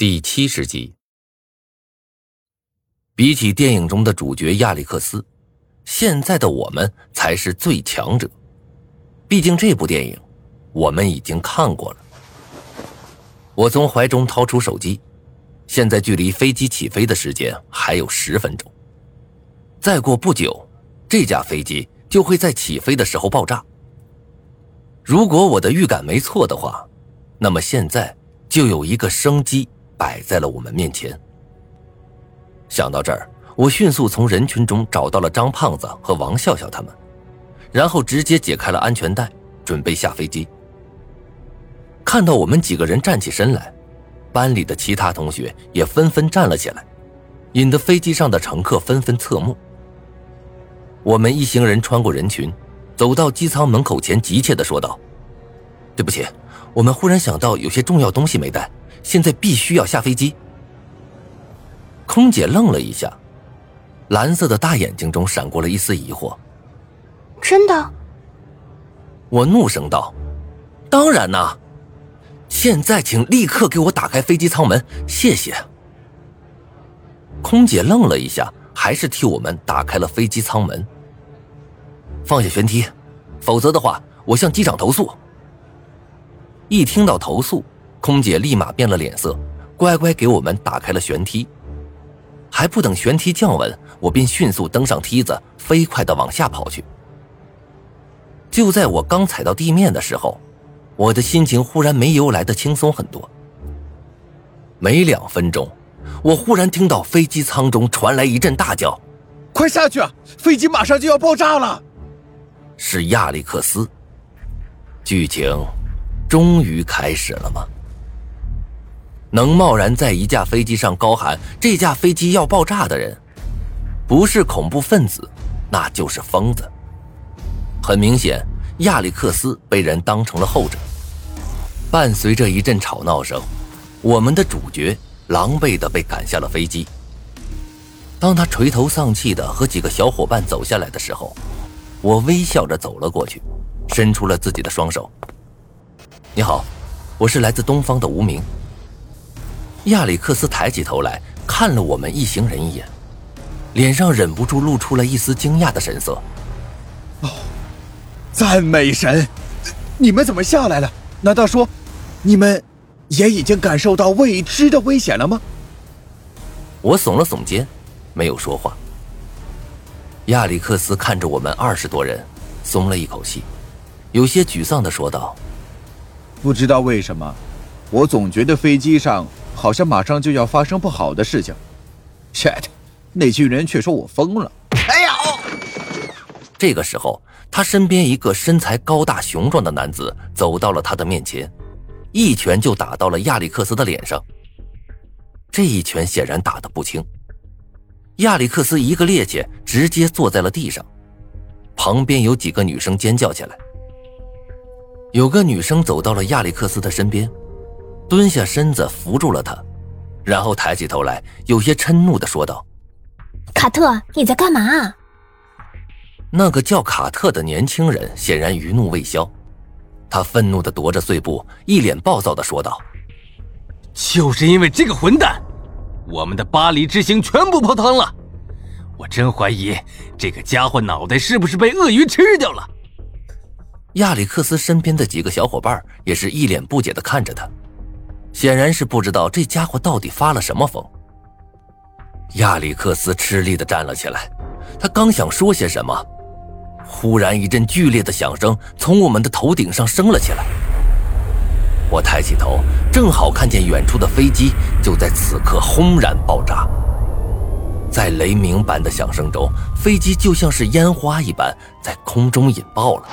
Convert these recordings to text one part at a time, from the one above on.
第七十集。比起电影中的主角亚历克斯，现在的我们才是最强者。毕竟这部电影，我们已经看过了。我从怀中掏出手机，现在距离飞机起飞的时间还有十分钟。再过不久，这架飞机就会在起飞的时候爆炸。如果我的预感没错的话，那么现在就有一个生机。摆在了我们面前。想到这儿，我迅速从人群中找到了张胖子和王笑笑他们，然后直接解开了安全带，准备下飞机。看到我们几个人站起身来，班里的其他同学也纷纷站了起来，引得飞机上的乘客纷纷侧目。我们一行人穿过人群，走到机舱门口前，急切的说道：“对不起，我们忽然想到有些重要东西没带。”现在必须要下飞机。空姐愣了一下，蓝色的大眼睛中闪过了一丝疑惑。真的？我怒声道：“当然呐！现在请立刻给我打开飞机舱门，谢谢。”空姐愣了一下，还是替我们打开了飞机舱门。放下舷梯，否则的话，我向机长投诉。一听到投诉。空姐立马变了脸色，乖乖给我们打开了舷梯。还不等舷梯降稳，我便迅速登上梯子，飞快的往下跑去。就在我刚踩到地面的时候，我的心情忽然没由来的轻松很多。没两分钟，我忽然听到飞机舱中传来一阵大叫：“快下去啊！飞机马上就要爆炸了！”是亚历克斯。剧情终于开始了吗？能贸然在一架飞机上高喊“这架飞机要爆炸”的人，不是恐怖分子，那就是疯子。很明显，亚历克斯被人当成了后者。伴随着一阵吵闹声，我们的主角狼狈的被赶下了飞机。当他垂头丧气的和几个小伙伴走下来的时候，我微笑着走了过去，伸出了自己的双手：“你好，我是来自东方的无名。”亚里克斯抬起头来看了我们一行人一眼，脸上忍不住露出了一丝惊讶的神色。哦，赞美神！你们怎么下来了？难道说，你们也已经感受到未知的危险了吗？我耸了耸肩，没有说话。亚里克斯看着我们二十多人，松了一口气，有些沮丧的说道：“不知道为什么，我总觉得飞机上……”好像马上就要发生不好的事情，shit！那群人却说我疯了。哎呦！这个时候，他身边一个身材高大雄壮的男子走到了他的面前，一拳就打到了亚历克斯的脸上。这一拳显然打得不轻，亚历克斯一个趔趄，直接坐在了地上。旁边有几个女生尖叫起来，有个女生走到了亚历克斯的身边。蹲下身子扶住了他，然后抬起头来，有些嗔怒的说道：“卡特，你在干嘛？”那个叫卡特的年轻人显然余怒未消，他愤怒的踱着碎步，一脸暴躁的说道：“就是因为这个混蛋，我们的巴黎之行全部泡汤了。我真怀疑这个家伙脑袋是不是被鳄鱼吃掉了。”亚历克斯身边的几个小伙伴也是一脸不解的看着他。显然是不知道这家伙到底发了什么疯。亚历克斯吃力的站了起来，他刚想说些什么，忽然一阵剧烈的响声从我们的头顶上升了起来。我抬起头，正好看见远处的飞机就在此刻轰然爆炸。在雷鸣般的响声中，飞机就像是烟花一般在空中引爆了，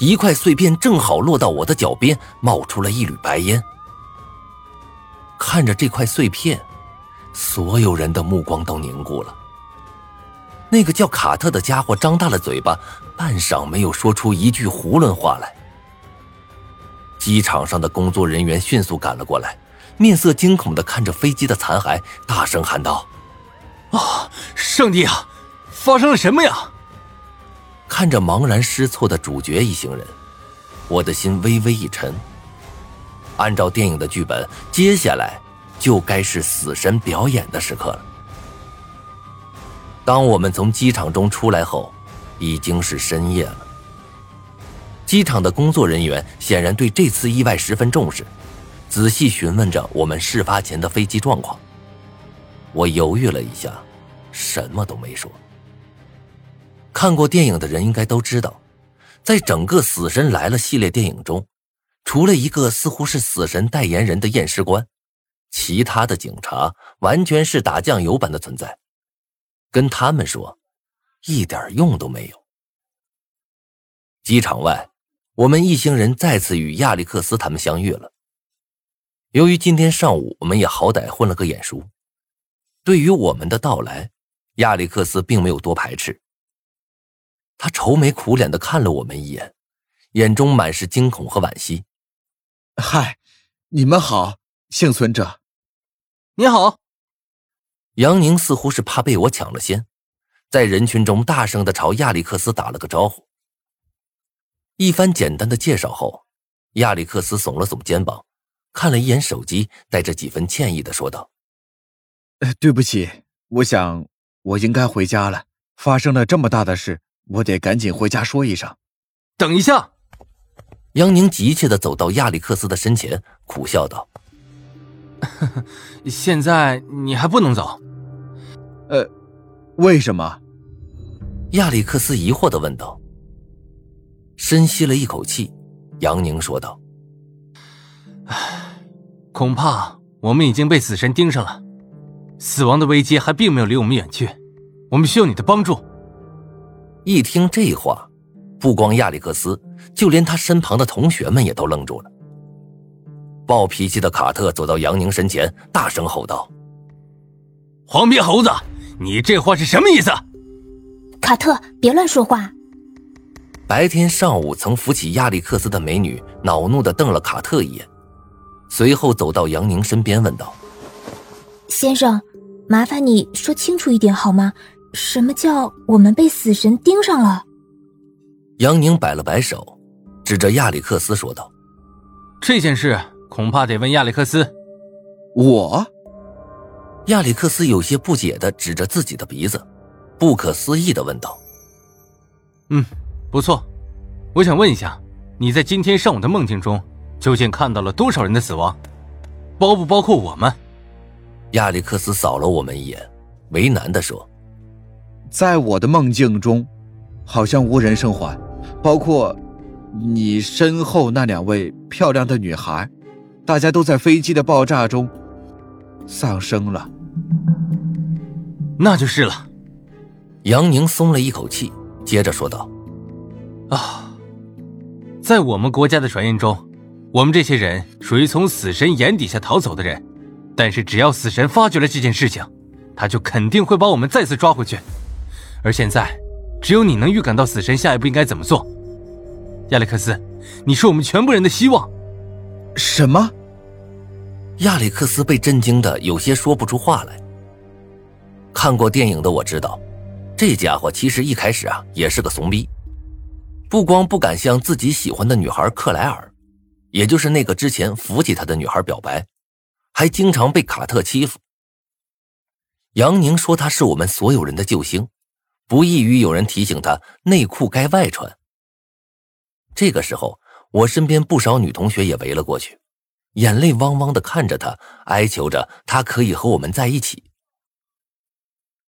一块碎片正好落到我的脚边，冒出了一缕白烟。看着这块碎片，所有人的目光都凝固了。那个叫卡特的家伙张大了嘴巴，半晌没有说出一句囫囵话来。机场上的工作人员迅速赶了过来，面色惊恐的看着飞机的残骸，大声喊道：“啊，上帝啊，发生了什么呀？”看着茫然失措的主角一行人，我的心微微一沉。按照电影的剧本，接下来就该是死神表演的时刻了。当我们从机场中出来后，已经是深夜了。机场的工作人员显然对这次意外十分重视，仔细询问着我们事发前的飞机状况。我犹豫了一下，什么都没说。看过电影的人应该都知道，在整个《死神来了》系列电影中，除了一个似乎是死神代言人的验尸官，其他的警察完全是打酱油般的存在，跟他们说，一点用都没有。机场外。我们一行人再次与亚历克斯他们相遇了。由于今天上午我们也好歹混了个眼熟，对于我们的到来，亚历克斯并没有多排斥。他愁眉苦脸的看了我们一眼，眼中满是惊恐和惋惜。“嗨，你们好，幸存者。”“你好。”杨宁似乎是怕被我抢了先，在人群中大声的朝亚历克斯打了个招呼。一番简单的介绍后，亚历克斯耸了耸肩膀，看了一眼手机，带着几分歉意的说道：“对不起，我想我应该回家了。发生了这么大的事，我得赶紧回家说一声。”等一下，杨宁急切的走到亚历克斯的身前，苦笑道：“现在你还不能走。”“呃，为什么？”亚历克斯疑惑的问道。深吸了一口气，杨宁说道：“唉，恐怕我们已经被死神盯上了，死亡的危机还并没有离我们远去，我们需要你的帮助。”一听这话，不光亚历克斯，就连他身旁的同学们也都愣住了。暴脾气的卡特走到杨宁身前，大声吼道：“黄皮猴子，你这话是什么意思？”卡特，别乱说话。白天上午曾扶起亚历克斯的美女恼怒的瞪了卡特一眼，随后走到杨宁身边问道：“先生，麻烦你说清楚一点好吗？什么叫我们被死神盯上了？”杨宁摆了摆手，指着亚历克斯说道：“这件事恐怕得问亚历克斯。”我，亚历克斯有些不解的指着自己的鼻子，不可思议的问道：“嗯。”不错，我想问一下，你在今天上午的梦境中究竟看到了多少人的死亡，包不包括我们？亚历克斯扫了我们一眼，为难的说：“在我的梦境中，好像无人生还，包括你身后那两位漂亮的女孩，大家都在飞机的爆炸中丧生了。”那就是了。杨宁松了一口气，接着说道。啊，在我们国家的传言中，我们这些人属于从死神眼底下逃走的人。但是只要死神发觉了这件事情，他就肯定会把我们再次抓回去。而现在，只有你能预感到死神下一步应该怎么做。亚历克斯，你是我们全部人的希望。什么？亚历克斯被震惊的有些说不出话来。看过电影的我知道，这家伙其实一开始啊也是个怂逼。不光不敢向自己喜欢的女孩克莱尔，也就是那个之前扶起他的女孩表白，还经常被卡特欺负。杨宁说他是我们所有人的救星，不异于有人提醒他内裤该外穿。这个时候，我身边不少女同学也围了过去，眼泪汪汪的看着他，哀求着他可以和我们在一起。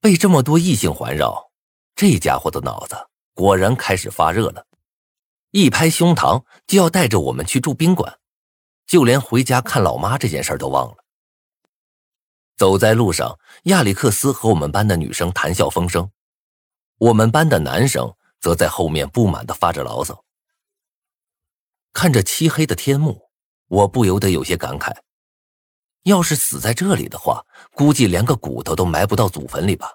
被这么多异性环绕，这家伙的脑子果然开始发热了。一拍胸膛就要带着我们去住宾馆，就连回家看老妈这件事都忘了。走在路上，亚历克斯和我们班的女生谈笑风生，我们班的男生则在后面不满的发着牢骚。看着漆黑的天幕，我不由得有些感慨：要是死在这里的话，估计连个骨头都埋不到祖坟里吧。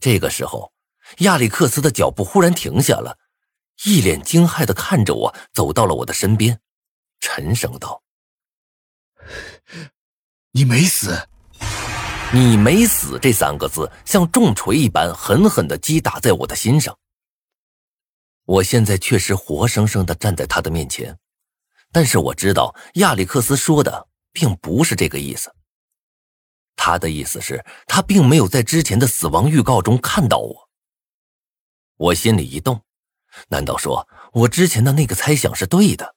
这个时候，亚历克斯的脚步忽然停下了。一脸惊骇的看着我，走到了我的身边，沉声道：“你没死，你没死。”这三个字像重锤一般狠狠的击打在我的心上。我现在确实活生生的站在他的面前，但是我知道亚历克斯说的并不是这个意思。他的意思是，他并没有在之前的死亡预告中看到我。我心里一动，难道说我之前的那个猜想是对的？